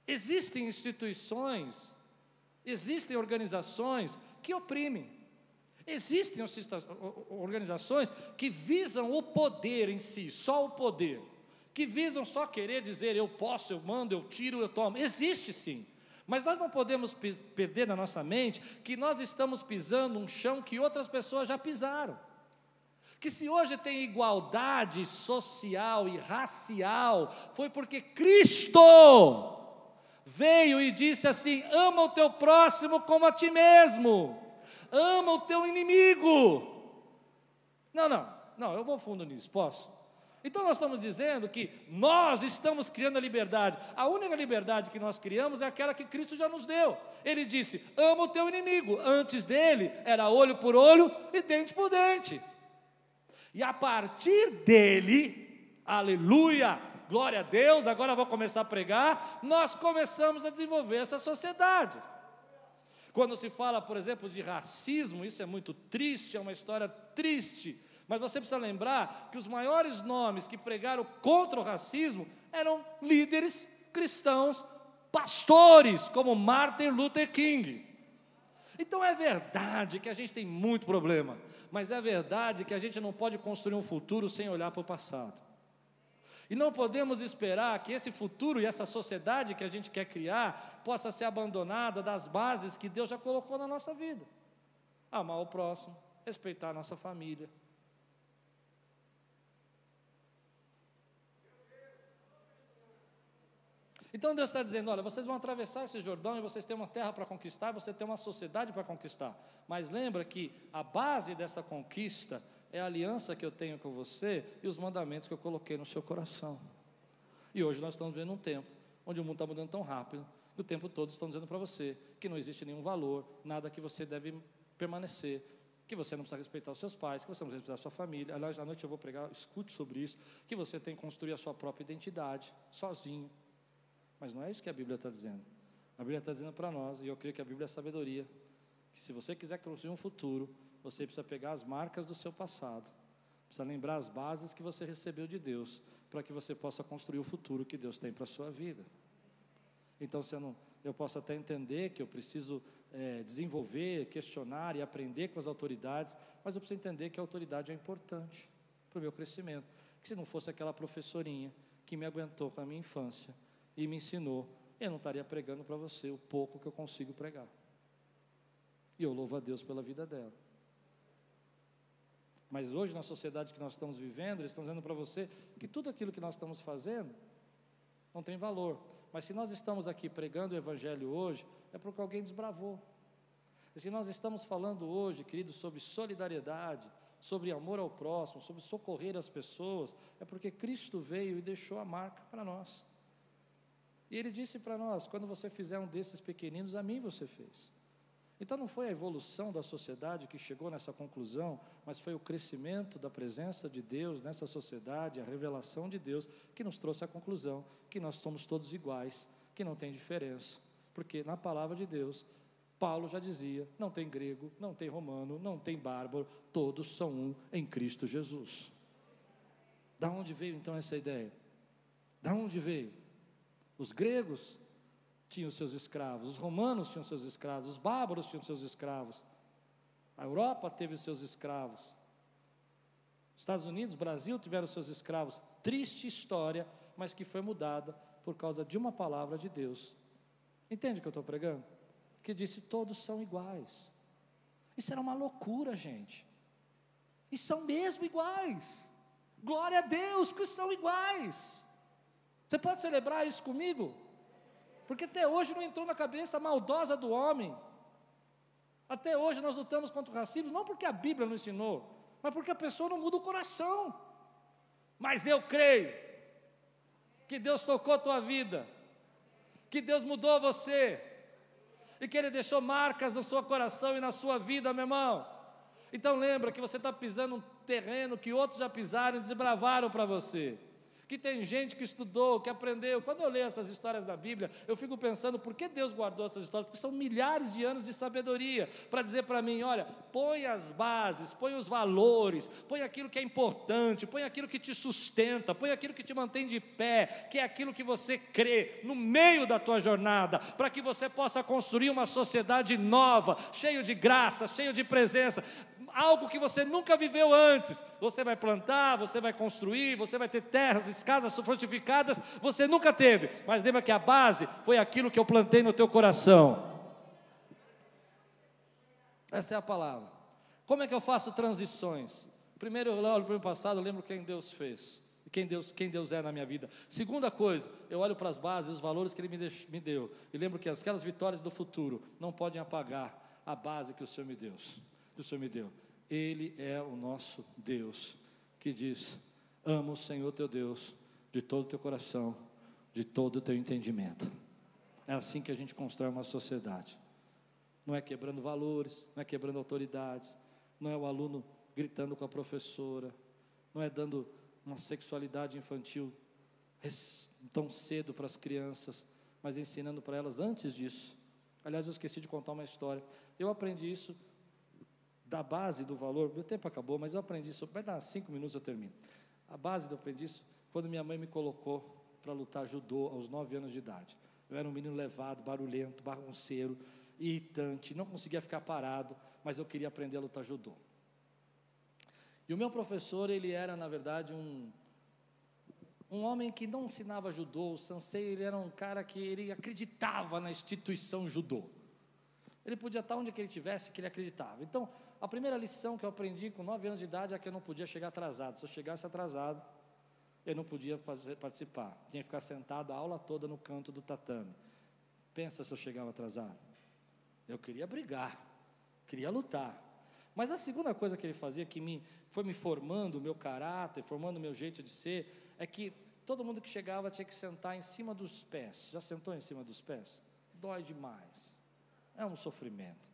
Existem instituições, existem organizações que oprimem. Existem organizações que visam o poder em si, só o poder, que visam só querer dizer eu posso, eu mando, eu tiro, eu tomo. Existe sim. Mas nós não podemos perder na nossa mente que nós estamos pisando um chão que outras pessoas já pisaram. Que se hoje tem igualdade social e racial, foi porque Cristo veio e disse assim: ama o teu próximo como a ti mesmo, ama o teu inimigo. Não, não, não, eu vou fundo nisso, posso? Então nós estamos dizendo que nós estamos criando a liberdade. A única liberdade que nós criamos é aquela que Cristo já nos deu. Ele disse: ama o teu inimigo. Antes dele era olho por olho e dente por dente. E a partir dele, aleluia, glória a Deus, agora vou começar a pregar, nós começamos a desenvolver essa sociedade. Quando se fala, por exemplo, de racismo, isso é muito triste, é uma história triste, mas você precisa lembrar que os maiores nomes que pregaram contra o racismo eram líderes cristãos, pastores, como Martin Luther King. Então é verdade que a gente tem muito problema, mas é verdade que a gente não pode construir um futuro sem olhar para o passado. E não podemos esperar que esse futuro e essa sociedade que a gente quer criar possa ser abandonada das bases que Deus já colocou na nossa vida. Amar o próximo, respeitar a nossa família. Então Deus está dizendo: olha, vocês vão atravessar esse Jordão e vocês têm uma terra para conquistar, você tem uma sociedade para conquistar. Mas lembra que a base dessa conquista é a aliança que eu tenho com você e os mandamentos que eu coloquei no seu coração. E hoje nós estamos vivendo um tempo onde o mundo está mudando tão rápido que o tempo todo estão dizendo para você que não existe nenhum valor, nada que você deve permanecer, que você não precisa respeitar os seus pais, que você não precisa respeitar a sua família. Aliás, à noite eu vou pregar, escute sobre isso, que você tem que construir a sua própria identidade, sozinho. Mas não é isso que a Bíblia está dizendo. A Bíblia está dizendo para nós, e eu creio que a Bíblia é sabedoria, que se você quiser construir um futuro, você precisa pegar as marcas do seu passado, precisa lembrar as bases que você recebeu de Deus, para que você possa construir o futuro que Deus tem para a sua vida. Então, se eu, não, eu posso até entender que eu preciso é, desenvolver, questionar e aprender com as autoridades, mas eu preciso entender que a autoridade é importante para o meu crescimento. Que se não fosse aquela professorinha que me aguentou com a minha infância e me ensinou, eu não estaria pregando para você o pouco que eu consigo pregar. E eu louvo a Deus pela vida dela. Mas hoje, na sociedade que nós estamos vivendo, eles estão dizendo para você que tudo aquilo que nós estamos fazendo, não tem valor. Mas se nós estamos aqui pregando o Evangelho hoje, é porque alguém desbravou. E se nós estamos falando hoje, querido, sobre solidariedade, sobre amor ao próximo, sobre socorrer as pessoas, é porque Cristo veio e deixou a marca para nós. E Ele disse para nós: quando você fizer um desses pequeninos, a mim você fez. Então não foi a evolução da sociedade que chegou nessa conclusão, mas foi o crescimento da presença de Deus nessa sociedade, a revelação de Deus, que nos trouxe à conclusão que nós somos todos iguais, que não tem diferença. Porque na palavra de Deus, Paulo já dizia: não tem grego, não tem romano, não tem bárbaro, todos são um em Cristo Jesus. Da onde veio então essa ideia? Da onde veio? Os gregos tinham seus escravos, os romanos tinham seus escravos, os bárbaros tinham seus escravos, a Europa teve seus escravos, Estados Unidos, Brasil tiveram seus escravos. Triste história, mas que foi mudada por causa de uma palavra de Deus. Entende o que eu estou pregando? Que disse: todos são iguais. Isso era uma loucura, gente. E são mesmo iguais. Glória a Deus, porque são iguais. Você pode celebrar isso comigo? Porque até hoje não entrou na cabeça maldosa do homem. Até hoje nós lutamos contra o racismo, não porque a Bíblia não ensinou, mas porque a pessoa não muda o coração. Mas eu creio que Deus tocou a tua vida, que Deus mudou você, e que Ele deixou marcas no seu coração e na sua vida, meu irmão. Então lembra que você está pisando um terreno que outros já pisaram e desbravaram para você que tem gente que estudou, que aprendeu. Quando eu leio essas histórias da Bíblia, eu fico pensando por que Deus guardou essas histórias, porque são milhares de anos de sabedoria para dizer para mim: olha, põe as bases, põe os valores, põe aquilo que é importante, põe aquilo que te sustenta, põe aquilo que te mantém de pé, que é aquilo que você crê no meio da tua jornada, para que você possa construir uma sociedade nova, cheio de graça, cheio de presença algo que você nunca viveu antes. Você vai plantar, você vai construir, você vai ter terras, casas fortificadas, você nunca teve. Mas lembra que a base foi aquilo que eu plantei no teu coração. Essa é a palavra. Como é que eu faço transições? Primeiro eu olho para o passado, eu lembro quem Deus fez quem Deus, quem Deus é na minha vida. Segunda coisa, eu olho para as bases, os valores que Ele me, me deu, e lembro que aquelas vitórias do futuro não podem apagar a base que o Senhor me deu. Que o Senhor me deu. Ele é o nosso Deus, que diz: ama o Senhor teu Deus de todo o teu coração, de todo o teu entendimento. É assim que a gente constrói uma sociedade. Não é quebrando valores, não é quebrando autoridades, não é o aluno gritando com a professora, não é dando uma sexualidade infantil tão cedo para as crianças, mas ensinando para elas antes disso. Aliás, eu esqueci de contar uma história. Eu aprendi isso da base do valor, meu tempo acabou, mas eu aprendi isso, vai dar cinco minutos eu termino. A base do eu aprendi isso quando minha mãe me colocou para lutar judô aos nove anos de idade. Eu era um menino levado, barulhento, bagunceiro, irritante, não conseguia ficar parado, mas eu queria aprender a lutar judô. E o meu professor, ele era, na verdade, um, um homem que não ensinava judô, o sensei, ele era um cara que ele acreditava na instituição judô. Ele podia estar onde que ele tivesse, que ele acreditava. Então, a primeira lição que eu aprendi com nove anos de idade é que eu não podia chegar atrasado. Se eu chegasse atrasado, eu não podia fazer, participar. Tinha que ficar sentado a aula toda no canto do tatame. Pensa se eu chegava atrasado. Eu queria brigar, queria lutar. Mas a segunda coisa que ele fazia, que me, foi me formando o meu caráter, formando o meu jeito de ser, é que todo mundo que chegava tinha que sentar em cima dos pés. Já sentou em cima dos pés? Dói demais. É um sofrimento.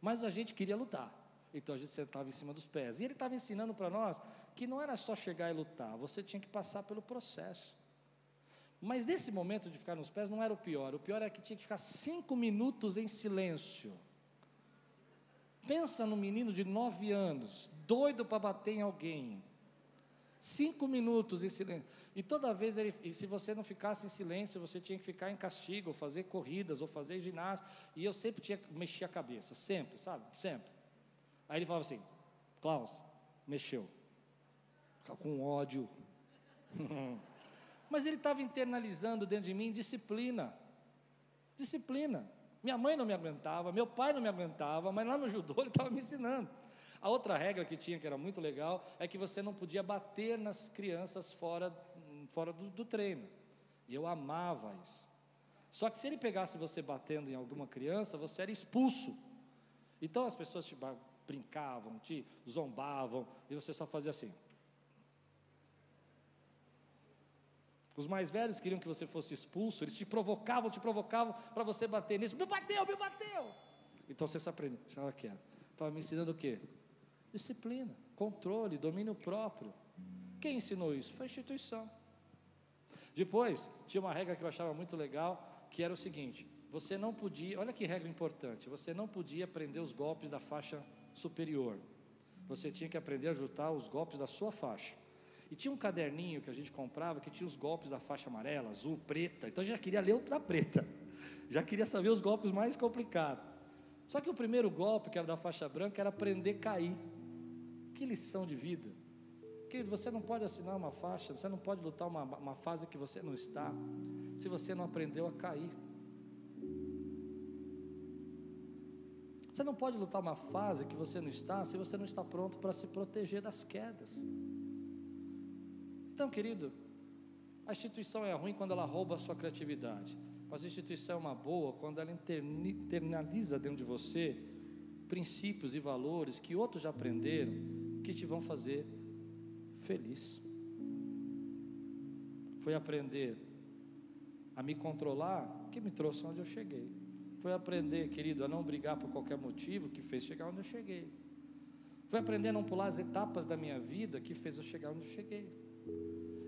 Mas a gente queria lutar. Então a gente sentava em cima dos pés. E ele estava ensinando para nós que não era só chegar e lutar, você tinha que passar pelo processo. Mas nesse momento de ficar nos pés não era o pior. O pior era que tinha que ficar cinco minutos em silêncio. Pensa num menino de nove anos, doido para bater em alguém, Cinco minutos em silêncio. E toda vez, ele, e se você não ficasse em silêncio, você tinha que ficar em castigo, ou fazer corridas, ou fazer ginástica. E eu sempre tinha que mexer a cabeça, sempre, sabe? Sempre. Aí ele falava assim: Klaus, mexeu. Com ódio. Mas ele estava internalizando dentro de mim disciplina. Disciplina. Minha mãe não me aguentava, meu pai não me aguentava, mas lá no judô ele estava me ensinando. A outra regra que tinha, que era muito legal, é que você não podia bater nas crianças fora, fora do, do treino. E eu amava isso. Só que se ele pegasse você batendo em alguma criança, você era expulso. Então as pessoas te brincavam, te zombavam, e você só fazia assim. Os mais velhos queriam que você fosse expulso, eles te provocavam, te provocavam para você bater nisso. Me bateu, me bateu. Então você se aprende, estava quieto. Estava me ensinando o quê? Disciplina, controle, domínio próprio. Quem ensinou isso? Foi a instituição. Depois, tinha uma regra que eu achava muito legal, que era o seguinte: você não podia, olha que regra importante, você não podia aprender os golpes da faixa superior. Você tinha que aprender a juntar os golpes da sua faixa. E tinha um caderninho que a gente comprava que tinha os golpes da faixa amarela, azul, preta. Então já queria ler o da preta. Já queria saber os golpes mais complicados. Só que o primeiro golpe, que era da faixa branca, era aprender a cair. Que lição de vida. Querido, você não pode assinar uma faixa, você não pode lutar uma, uma fase que você não está, se você não aprendeu a cair. Você não pode lutar uma fase que você não está, se você não está pronto para se proteger das quedas. Então, querido, a instituição é ruim quando ela rouba a sua criatividade, mas a instituição é uma boa quando ela internaliza dentro de você princípios e valores que outros já aprenderam, que te vão fazer feliz. Foi aprender a me controlar que me trouxe onde eu cheguei. Foi aprender, querido, a não brigar por qualquer motivo que fez chegar onde eu cheguei. Foi aprender a não pular as etapas da minha vida que fez eu chegar onde eu cheguei.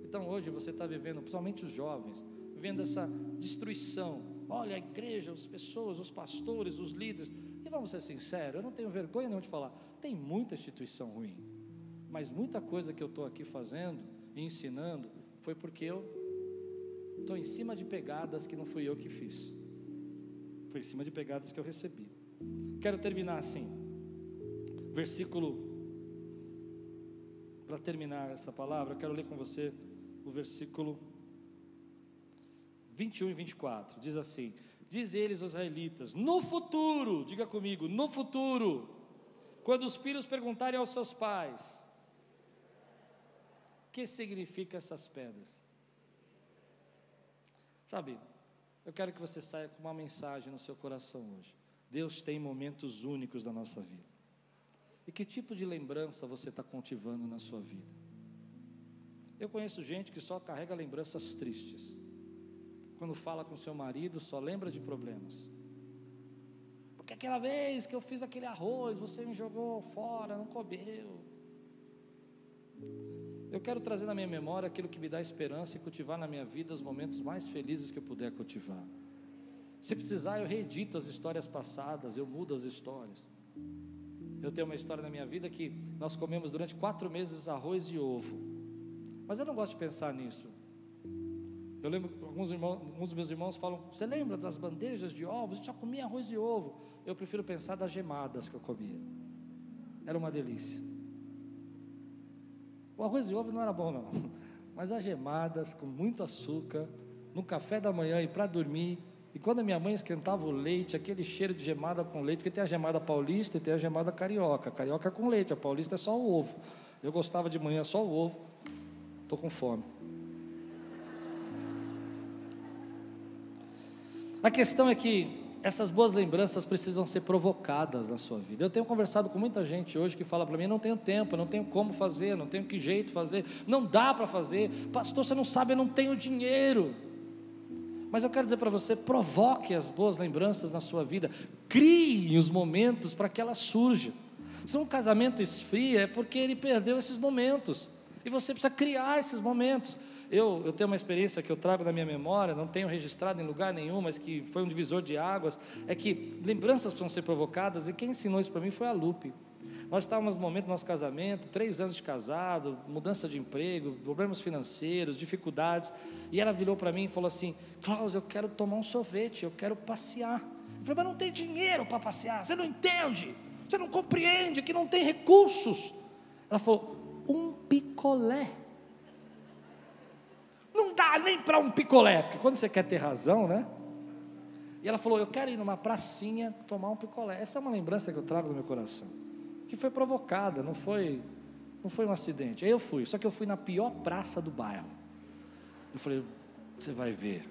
Então hoje você está vivendo, principalmente os jovens, vivendo essa destruição. Olha a igreja, as pessoas, os pastores, os líderes. E vamos ser sinceros, eu não tenho vergonha nenhuma de falar. Tem muita instituição ruim. Mas muita coisa que eu estou aqui fazendo e ensinando foi porque eu estou em cima de pegadas que não fui eu que fiz. Foi em cima de pegadas que eu recebi. Quero terminar assim. Versículo. Para terminar essa palavra, eu quero ler com você o versículo 21 e 24. Diz assim: Diz eles, os israelitas, no futuro, diga comigo, no futuro, quando os filhos perguntarem aos seus pais, o que significa essas pedras? Sabe, eu quero que você saia com uma mensagem no seu coração hoje. Deus tem momentos únicos da nossa vida. E que tipo de lembrança você está cultivando na sua vida? Eu conheço gente que só carrega lembranças tristes. Quando fala com seu marido, só lembra de problemas. Porque aquela vez que eu fiz aquele arroz, você me jogou fora, não comeu. Eu quero trazer na minha memória aquilo que me dá esperança e cultivar na minha vida os momentos mais felizes que eu puder cultivar. Se precisar, eu reedito as histórias passadas, eu mudo as histórias. Eu tenho uma história na minha vida que nós comemos durante quatro meses arroz e ovo. Mas eu não gosto de pensar nisso. Eu lembro que alguns, alguns dos meus irmãos falam: Você lembra das bandejas de ovos? Eu já comia arroz e ovo. Eu prefiro pensar das gemadas que eu comia. Era uma delícia. O arroz e ovo não era bom, não. Mas as gemadas com muito açúcar, no café da manhã e para dormir. E quando a minha mãe esquentava o leite, aquele cheiro de gemada com leite, porque tem a gemada paulista e tem a gemada carioca. Carioca é com leite, a paulista é só o ovo. Eu gostava de manhã só o ovo. Estou com fome. A questão é que essas boas lembranças precisam ser provocadas na sua vida. Eu tenho conversado com muita gente hoje que fala para mim: não tenho tempo, não tenho como fazer, não tenho que jeito fazer, não dá para fazer. Pastor, você não sabe, eu não tenho dinheiro. Mas eu quero dizer para você: provoque as boas lembranças na sua vida, crie os momentos para que elas surjam. Se um casamento esfria, é porque ele perdeu esses momentos. E você precisa criar esses momentos. Eu, eu tenho uma experiência que eu trago na minha memória, não tenho registrado em lugar nenhum, mas que foi um divisor de águas, é que lembranças precisam ser provocadas, e quem ensinou isso para mim foi a Lupe. Nós estávamos no momento do nosso casamento, três anos de casado, mudança de emprego, problemas financeiros, dificuldades, e ela virou para mim e falou assim: Klaus, eu quero tomar um sorvete, eu quero passear. Eu falei, mas não tem dinheiro para passear, você não entende, você não compreende que não tem recursos. Ela falou: um picolé. Não dá nem para um picolé, porque quando você quer ter razão, né? E ela falou: Eu quero ir numa pracinha tomar um picolé. Essa é uma lembrança que eu trago do meu coração, que foi provocada, não foi, não foi um acidente. Aí eu fui, só que eu fui na pior praça do bairro. Eu falei: Você vai ver.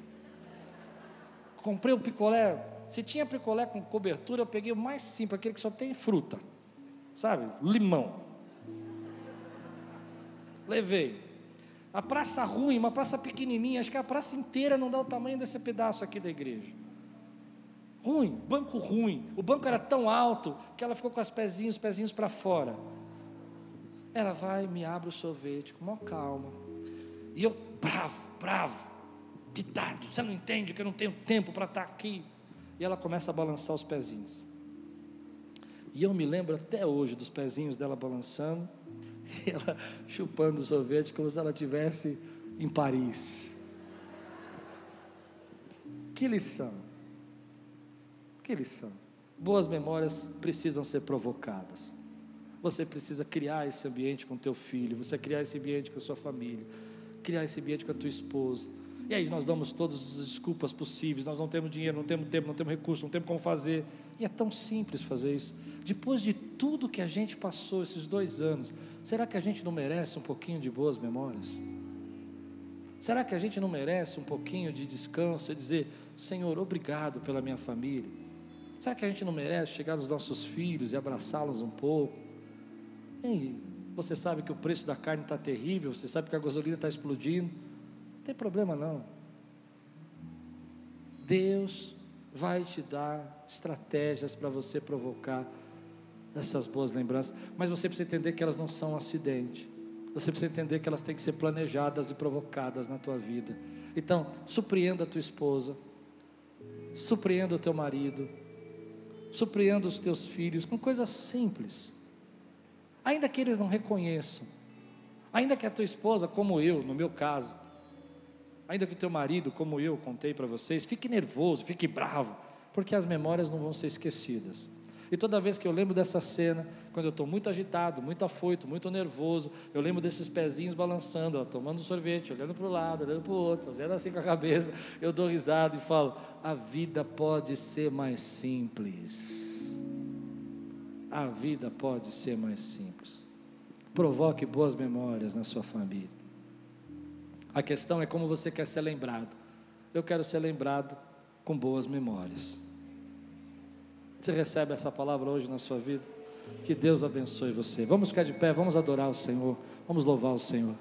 Comprei o picolé. Se tinha picolé com cobertura, eu peguei o mais simples, aquele que só tem fruta. Sabe? Limão. Levei. A praça ruim, uma praça pequenininha, acho que a praça inteira não dá o tamanho desse pedaço aqui da igreja. Ruim, banco ruim. O banco era tão alto que ela ficou com os pezinhos, os pezinhos para fora. Ela vai, me abre o sorvete com maior calma. E eu, bravo, bravo, pitado. Você não entende que eu não tenho tempo para estar aqui. E ela começa a balançar os pezinhos. E eu me lembro até hoje dos pezinhos dela balançando e ela chupando o sorvete como se ela estivesse em Paris. Que lição! Que lição! Boas memórias precisam ser provocadas. Você precisa criar esse ambiente com teu filho, você criar esse ambiente com a sua família, criar esse ambiente com a tua esposa. E aí nós damos todas as desculpas possíveis, nós não temos dinheiro, não temos tempo, não temos recurso, não temos como fazer. E é tão simples fazer isso. Depois de tudo que a gente passou esses dois anos, será que a gente não merece um pouquinho de boas memórias? Será que a gente não merece um pouquinho de descanso e dizer, Senhor, obrigado pela minha família? Será que a gente não merece chegar nos nossos filhos e abraçá-los um pouco? Ei, você sabe que o preço da carne está terrível, você sabe que a gasolina está explodindo. Tem problema não. Deus vai te dar estratégias para você provocar essas boas lembranças, mas você precisa entender que elas não são um acidente. Você precisa entender que elas têm que ser planejadas e provocadas na tua vida. Então, surpreenda a tua esposa, surpreenda o teu marido, surpreenda os teus filhos com coisas simples. Ainda que eles não reconheçam, ainda que a tua esposa, como eu, no meu caso, ainda que o teu marido, como eu contei para vocês, fique nervoso, fique bravo, porque as memórias não vão ser esquecidas. E toda vez que eu lembro dessa cena, quando eu estou muito agitado, muito afoito, muito nervoso, eu lembro desses pezinhos balançando, ó, tomando sorvete, olhando para o lado, olhando para o outro, fazendo assim com a cabeça, eu dou risada e falo: a vida pode ser mais simples. A vida pode ser mais simples. Provoque boas memórias na sua família. A questão é como você quer ser lembrado. Eu quero ser lembrado com boas memórias. Você recebe essa palavra hoje na sua vida? Que Deus abençoe você. Vamos ficar de pé, vamos adorar o Senhor, vamos louvar o Senhor.